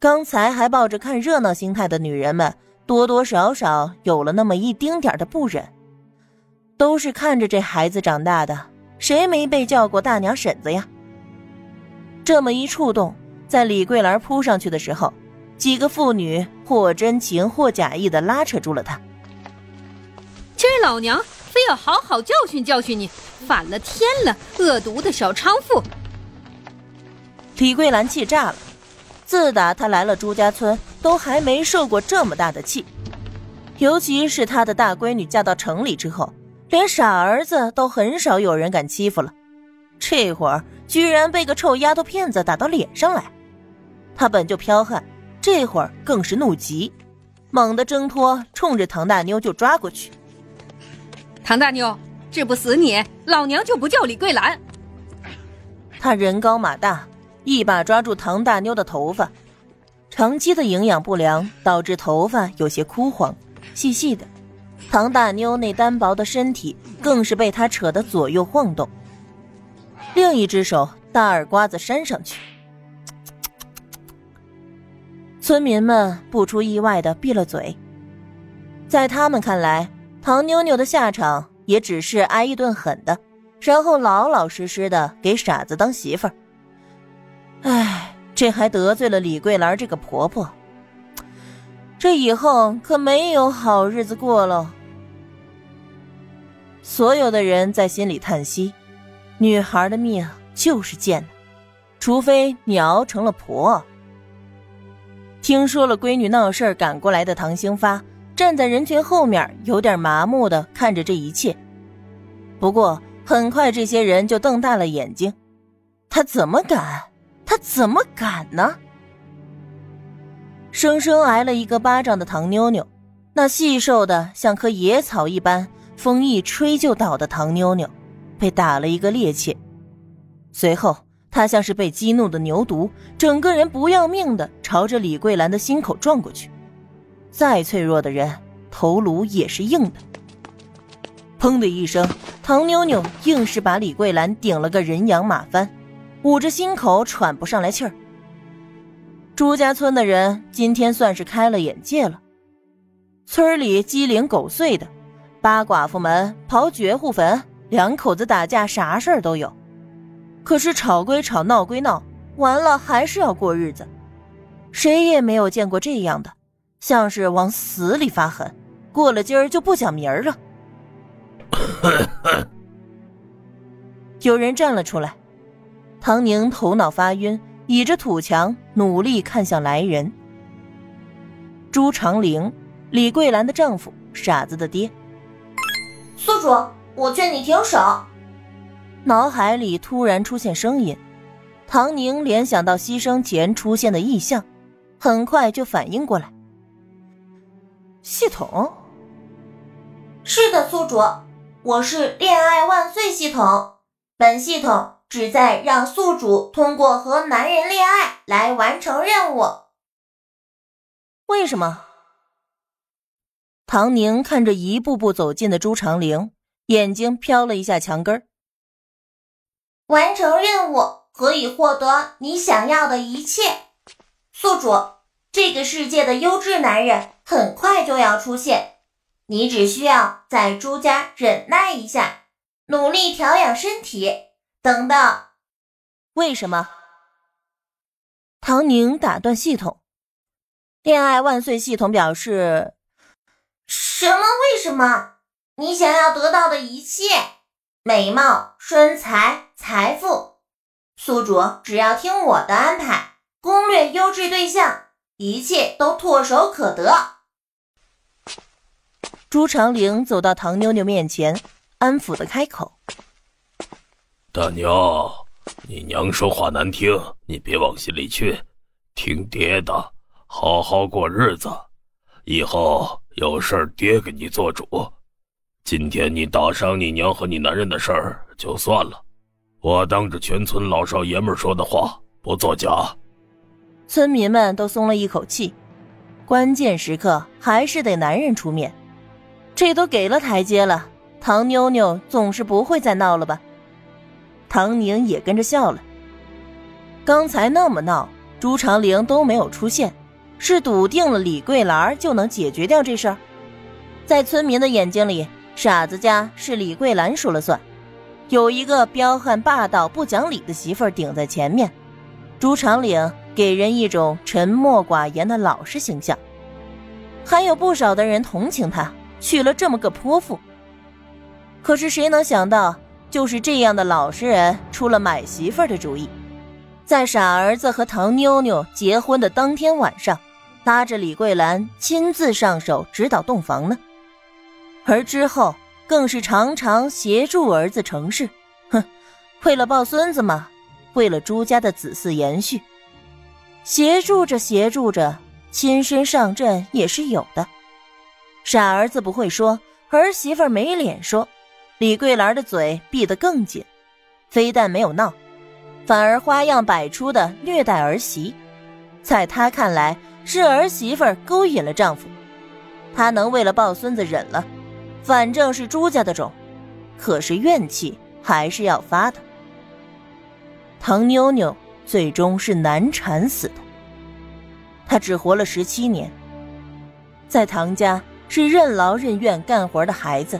刚才还抱着看热闹心态的女人们，多多少少有了那么一丁点的不忍。都是看着这孩子长大的，谁没被叫过大娘婶子呀？这么一触动，在李桂兰扑上去的时候，几个妇女或真情或假意的拉扯住了她。今儿老娘非要好好教训教训你，反了天了，恶毒的小娼妇！李桂兰气炸了。自打他来了朱家村，都还没受过这么大的气。尤其是他的大闺女嫁到城里之后，连傻儿子都很少有人敢欺负了。这会儿居然被个臭丫头片子打到脸上来，他本就彪悍，这会儿更是怒极，猛地挣脱，冲着唐大妞就抓过去。唐大妞，治不死你，老娘就不叫李桂兰。他人高马大。一把抓住唐大妞的头发，长期的营养不良导致头发有些枯黄、细细的。唐大妞那单薄的身体更是被他扯得左右晃动。另一只手大耳刮子扇上去，村民们不出意外的闭了嘴。在他们看来，唐妞妞的下场也只是挨一顿狠的，然后老老实实的给傻子当媳妇儿。唉，这还得罪了李桂兰这个婆婆，这以后可没有好日子过喽。所有的人在心里叹息：女孩的命就是贱，除非你熬成了婆。听说了闺女闹事赶过来的唐兴发，站在人群后面，有点麻木的看着这一切。不过很快，这些人就瞪大了眼睛，他怎么敢？怎么敢呢？生生挨了一个巴掌的唐妞妞，那细瘦的像棵野草一般，风一吹就倒的唐妞妞，被打了一个趔趄。随后，她像是被激怒的牛犊，整个人不要命的朝着李桂兰的心口撞过去。再脆弱的人，头颅也是硬的。砰的一声，唐妞妞硬是把李桂兰顶了个人仰马翻。捂着心口喘不上来气儿。朱家村的人今天算是开了眼界了。村里鸡零狗碎的，扒寡妇门、刨绝户坟，两口子打架，啥事儿都有。可是吵归吵，闹归闹，完了还是要过日子。谁也没有见过这样的，像是往死里发狠。过了今儿就不讲明儿了。有人站了出来。唐宁头脑发晕，倚着土墙，努力看向来人。朱长龄，李桂兰的丈夫，傻子的爹。宿主，我劝你停手。脑海里突然出现声音，唐宁联想到牺牲前出现的异象，很快就反应过来。系统。是的，宿主，我是恋爱万岁系统，本系统。旨在让宿主通过和男人恋爱来完成任务。为什么？唐宁看着一步步走近的朱长陵，眼睛瞟了一下墙根儿完成任务可以获得你想要的一切。宿主，这个世界的优质男人很快就要出现，你只需要在朱家忍耐一下，努力调养身体。等等，为什么？唐宁打断系统。恋爱万岁系统表示：什么？为什么？你想要得到的一切，美貌、身材、财富，宿主只要听我的安排，攻略优质对象，一切都唾手可得。朱长陵走到唐妞妞面前，安抚的开口。大妞，你娘说话难听，你别往心里去，听爹的，好好过日子，以后有事儿爹给你做主。今天你打伤你娘和你男人的事儿就算了，我当着全村老少爷们说的话不作假。村民们都松了一口气，关键时刻还是得男人出面，这都给了台阶了，唐妞妞总是不会再闹了吧？唐宁也跟着笑了。刚才那么闹，朱长陵都没有出现，是笃定了李桂兰就能解决掉这事儿。在村民的眼睛里，傻子家是李桂兰说了算，有一个彪悍霸道、不讲理的媳妇儿顶在前面，朱长岭给人一种沉默寡言的老实形象。还有不少的人同情他，娶了这么个泼妇。可是谁能想到？就是这样的老实人出了买媳妇儿的主意，在傻儿子和唐妞妞结婚的当天晚上，拉着李桂兰亲自上手指导洞房呢。而之后更是常常协助儿子成事，哼，为了抱孙子嘛，为了朱家的子嗣延续，协助着协助着，亲身上阵也是有的。傻儿子不会说，儿媳妇没脸说。李桂兰的嘴闭得更紧，非但没有闹，反而花样百出的虐待儿媳。在她看来，是儿媳妇勾引了丈夫，她能为了抱孙子忍了，反正是朱家的种，可是怨气还是要发的。唐妞妞最终是难产死的，她只活了十七年，在唐家是任劳任怨干活的孩子。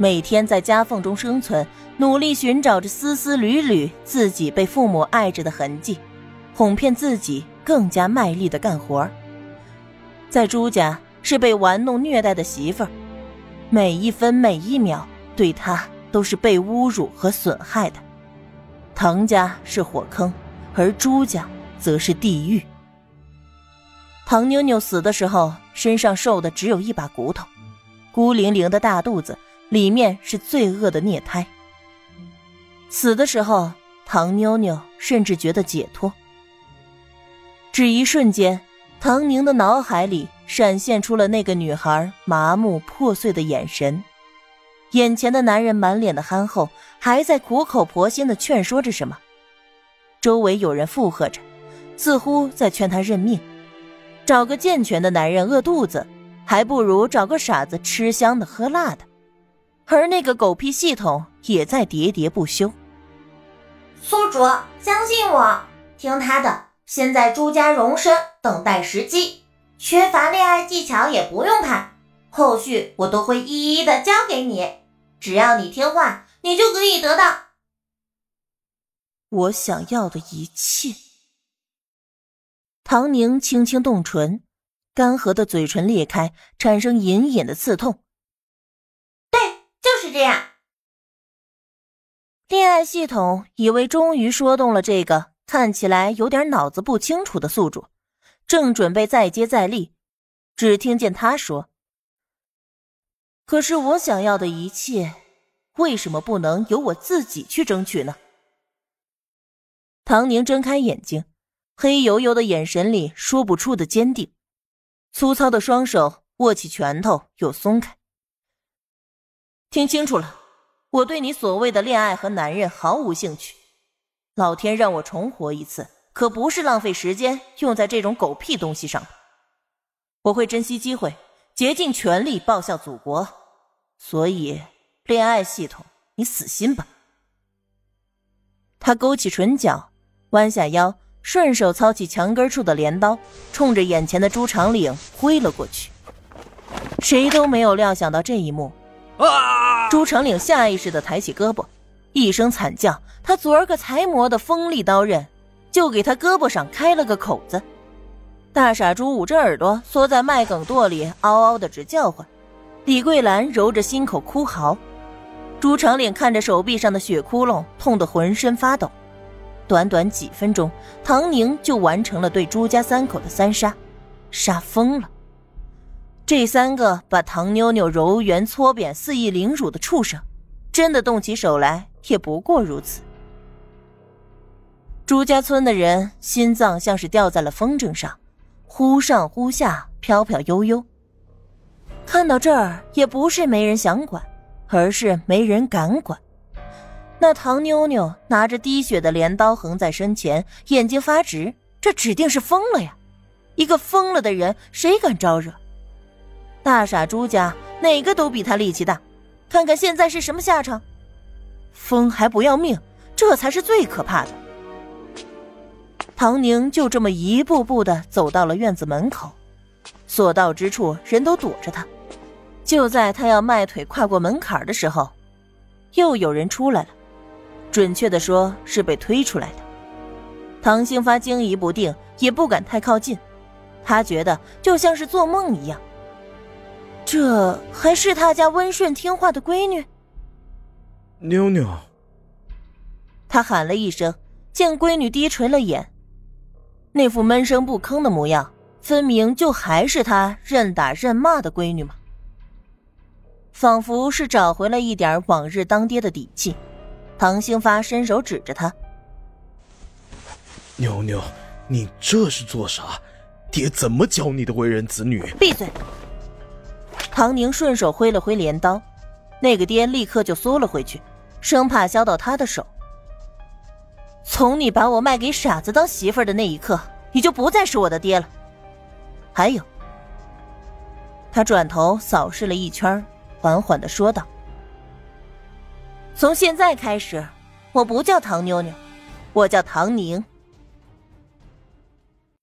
每天在夹缝中生存，努力寻找着丝丝缕缕自己被父母爱着的痕迹，哄骗自己更加卖力的干活。在朱家是被玩弄虐待的媳妇儿，每一分每一秒对她都是被侮辱和损害的。唐家是火坑，而朱家则是地狱。唐妞妞死的时候，身上瘦的只有一把骨头，孤零零的大肚子。里面是罪恶的孽胎。死的时候，唐妞妞甚至觉得解脱。只一瞬间，唐宁的脑海里闪现出了那个女孩麻木破碎的眼神。眼前的男人满脸的憨厚，还在苦口婆心的劝说着什么。周围有人附和着，似乎在劝他认命。找个健全的男人饿肚子，还不如找个傻子吃香的喝辣的。而那个狗屁系统也在喋喋不休。宿主，相信我，听他的。先在朱家容身，等待时机。缺乏恋爱技巧也不用怕，后续我都会一一的教给你。只要你听话，你就可以得到我想要的一切。唐宁轻轻动唇，干涸的嘴唇裂开，产生隐隐的刺痛。是这样，恋爱系统以为终于说动了这个看起来有点脑子不清楚的宿主，正准备再接再厉，只听见他说：“可是我想要的一切，为什么不能由我自己去争取呢？”唐宁睁开眼睛，黑油油的眼神里说不出的坚定，粗糙的双手握起拳头又松开。听清楚了，我对你所谓的恋爱和男人毫无兴趣。老天让我重活一次，可不是浪费时间用在这种狗屁东西上。我会珍惜机会，竭尽全力报效祖国。所以，恋爱系统，你死心吧。他勾起唇角，弯下腰，顺手操起墙根处的镰刀，冲着眼前的朱长岭挥了过去。谁都没有料想到这一幕。朱长岭下意识的抬起胳膊，一声惨叫，他昨儿个才磨的锋利刀刃，就给他胳膊上开了个口子。大傻猪捂着耳朵，缩在麦梗垛里，嗷嗷的直叫唤。李桂兰揉着心口哭嚎。朱长岭看着手臂上的血窟窿，痛得浑身发抖。短短几分钟，唐宁就完成了对朱家三口的三杀，杀疯了。这三个把唐妞妞揉圆搓扁、肆意凌辱的畜生，真的动起手来也不过如此。朱家村的人心脏像是吊在了风筝上，忽上忽下，飘飘悠悠。看到这儿，也不是没人想管，而是没人敢管。那唐妞妞拿着滴血的镰刀横在身前，眼睛发直，这指定是疯了呀！一个疯了的人，谁敢招惹？大傻猪家哪个都比他力气大，看看现在是什么下场。疯还不要命，这才是最可怕的。唐宁就这么一步步的走到了院子门口，所到之处人都躲着他。就在他要迈腿跨过门槛的时候，又有人出来了，准确的说是被推出来的。唐兴发惊疑不定，也不敢太靠近，他觉得就像是做梦一样。这还是他家温顺听话的闺女？妞妞，他喊了一声，见闺女低垂了眼。那副闷声不吭的模样，分明就还是他任打任骂的闺女嘛。仿佛是找回了一点往日当爹的底气，唐兴发伸手指着他：“妞妞，你这是做啥？爹怎么教你的为人子女？”闭嘴！唐宁顺手挥了挥镰刀，那个爹立刻就缩了回去，生怕削到他的手。从你把我卖给傻子当媳妇的那一刻，你就不再是我的爹了。还有，他转头扫视了一圈，缓缓的说道：“从现在开始，我不叫唐妞妞，我叫唐宁。”